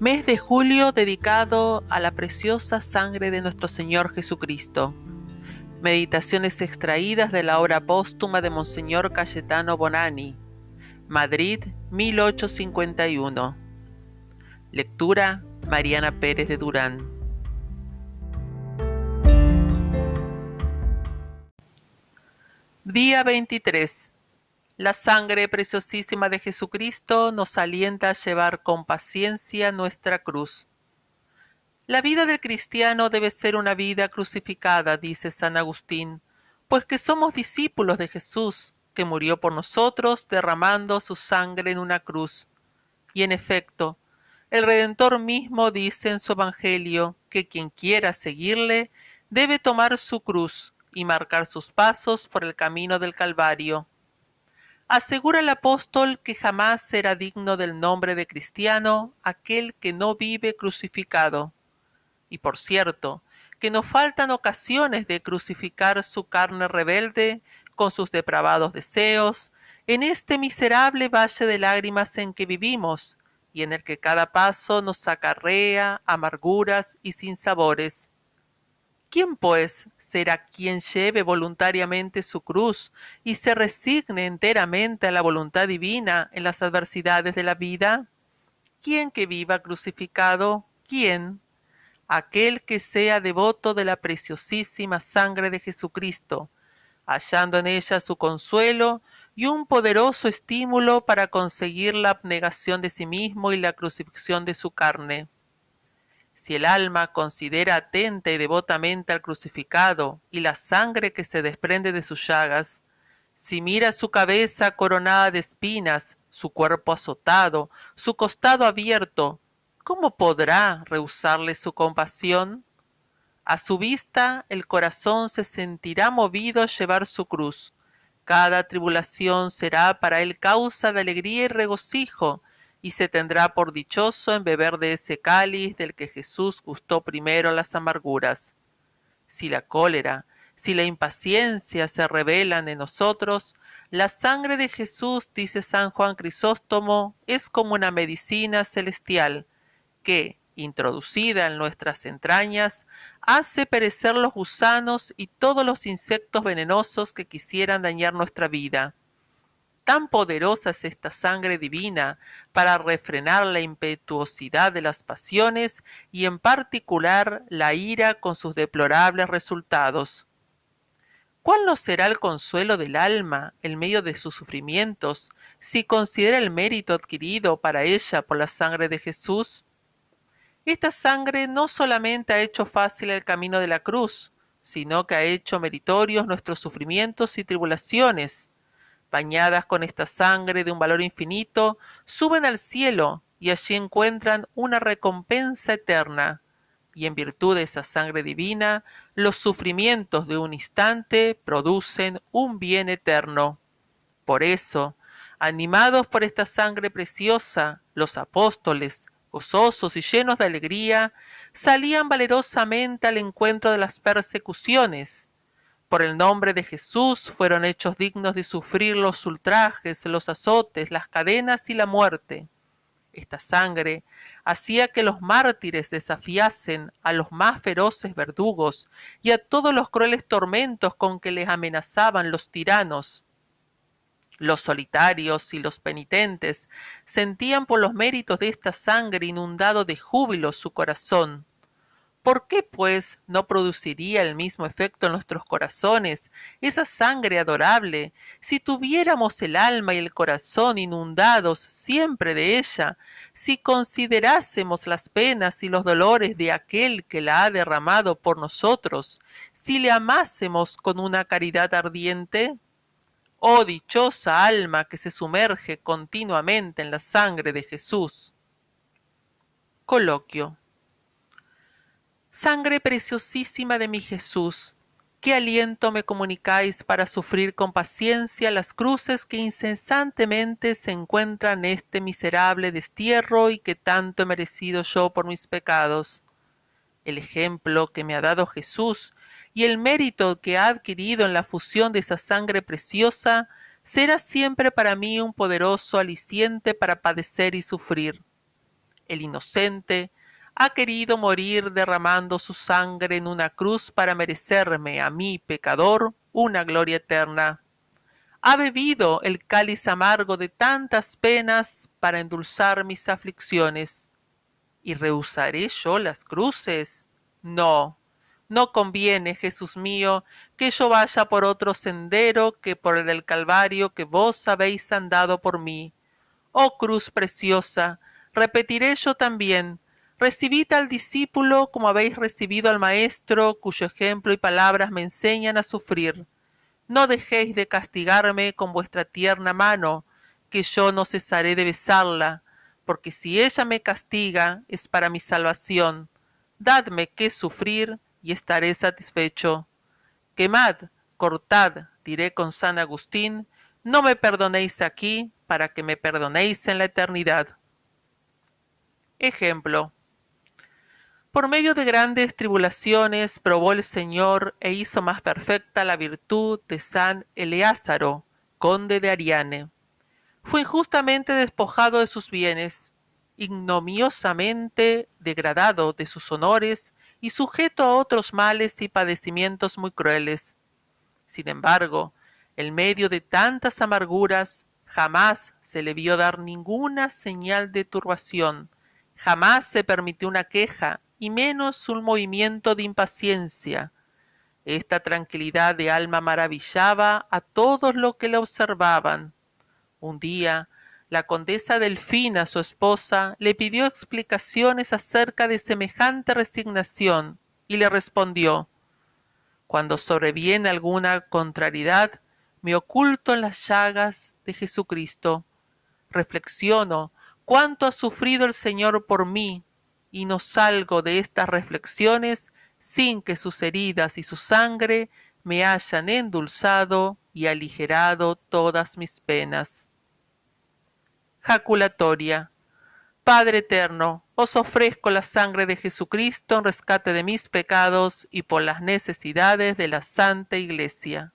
Mes de julio dedicado a la preciosa sangre de nuestro Señor Jesucristo. Meditaciones extraídas de la obra póstuma de Monseñor Cayetano Bonani. Madrid, 1851. Lectura Mariana Pérez de Durán. Día 23. La sangre preciosísima de Jesucristo nos alienta a llevar con paciencia nuestra cruz. La vida del cristiano debe ser una vida crucificada, dice San Agustín, pues que somos discípulos de Jesús, que murió por nosotros derramando su sangre en una cruz. Y en efecto, el Redentor mismo dice en su Evangelio que quien quiera seguirle debe tomar su cruz y marcar sus pasos por el camino del Calvario asegura el apóstol que jamás será digno del nombre de cristiano aquel que no vive crucificado. Y por cierto, que no faltan ocasiones de crucificar su carne rebelde con sus depravados deseos, en este miserable valle de lágrimas en que vivimos, y en el que cada paso nos acarrea amarguras y sinsabores. ¿Quién, pues, será quien lleve voluntariamente su cruz y se resigne enteramente a la voluntad divina en las adversidades de la vida? ¿Quién que viva crucificado? ¿Quién? Aquel que sea devoto de la preciosísima sangre de Jesucristo, hallando en ella su consuelo y un poderoso estímulo para conseguir la abnegación de sí mismo y la crucifixión de su carne si el alma considera atenta y devotamente al crucificado y la sangre que se desprende de sus llagas, si mira su cabeza coronada de espinas, su cuerpo azotado, su costado abierto, ¿cómo podrá rehusarle su compasión? A su vista el corazón se sentirá movido a llevar su cruz. Cada tribulación será para él causa de alegría y regocijo, y se tendrá por dichoso en beber de ese cáliz del que Jesús gustó primero las amarguras. Si la cólera, si la impaciencia se revelan en nosotros, la sangre de Jesús, dice San Juan Crisóstomo, es como una medicina celestial que, introducida en nuestras entrañas, hace perecer los gusanos y todos los insectos venenosos que quisieran dañar nuestra vida Tan poderosa es esta sangre divina para refrenar la impetuosidad de las pasiones y en particular la ira con sus deplorables resultados. ¿Cuál no será el consuelo del alma en medio de sus sufrimientos si considera el mérito adquirido para ella por la sangre de Jesús? Esta sangre no solamente ha hecho fácil el camino de la cruz, sino que ha hecho meritorios nuestros sufrimientos y tribulaciones, bañadas con esta sangre de un valor infinito, suben al cielo y allí encuentran una recompensa eterna. Y en virtud de esa sangre divina, los sufrimientos de un instante producen un bien eterno. Por eso, animados por esta sangre preciosa, los apóstoles, gozosos y llenos de alegría, salían valerosamente al encuentro de las persecuciones, por el nombre de Jesús fueron hechos dignos de sufrir los ultrajes, los azotes, las cadenas y la muerte. Esta sangre hacía que los mártires desafiasen a los más feroces verdugos y a todos los crueles tormentos con que les amenazaban los tiranos. Los solitarios y los penitentes sentían por los méritos de esta sangre inundado de júbilo su corazón ¿Por qué, pues, no produciría el mismo efecto en nuestros corazones esa sangre adorable, si tuviéramos el alma y el corazón inundados siempre de ella, si considerásemos las penas y los dolores de aquel que la ha derramado por nosotros, si le amásemos con una caridad ardiente? Oh dichosa alma que se sumerge continuamente en la sangre de Jesús. Coloquio Sangre preciosísima de mi Jesús, qué aliento me comunicáis para sufrir con paciencia las cruces que incesantemente se encuentran en este miserable destierro y que tanto he merecido yo por mis pecados. El ejemplo que me ha dado Jesús y el mérito que ha adquirido en la fusión de esa sangre preciosa será siempre para mí un poderoso aliciente para padecer y sufrir. el inocente, ha querido morir derramando su sangre en una cruz para merecerme, a mí, pecador, una gloria eterna. Ha bebido el cáliz amargo de tantas penas para endulzar mis aflicciones. ¿Y rehusaré yo las cruces? No, no conviene, Jesús mío, que yo vaya por otro sendero que por el del Calvario que vos habéis andado por mí. Oh cruz preciosa, repetiré yo también, recibid al discípulo como habéis recibido al Maestro, cuyo ejemplo y palabras me enseñan a sufrir. No dejéis de castigarme con vuestra tierna mano, que yo no cesaré de besarla, porque si ella me castiga es para mi salvación. Dadme que sufrir y estaré satisfecho. Quemad, cortad, diré con San Agustín, no me perdonéis aquí, para que me perdonéis en la eternidad. Ejemplo. Por medio de grandes tribulaciones probó el Señor e hizo más perfecta la virtud de San Eleázaro, conde de Ariane. Fue injustamente despojado de sus bienes, ignominiosamente degradado de sus honores y sujeto a otros males y padecimientos muy crueles. Sin embargo, en medio de tantas amarguras, jamás se le vio dar ninguna señal de turbación, jamás se permitió una queja y menos un movimiento de impaciencia. Esta tranquilidad de alma maravillaba a todos los que le observaban. Un día, la condesa Delfina, su esposa, le pidió explicaciones acerca de semejante resignación y le respondió Cuando sobreviene alguna contrariedad, me oculto en las llagas de Jesucristo. Reflexiono cuánto ha sufrido el Señor por mí y no salgo de estas reflexiones sin que sus heridas y su sangre me hayan endulzado y aligerado todas mis penas jaculatoria. Padre eterno, os ofrezco la sangre de Jesucristo en rescate de mis pecados y por las necesidades de la Santa Iglesia.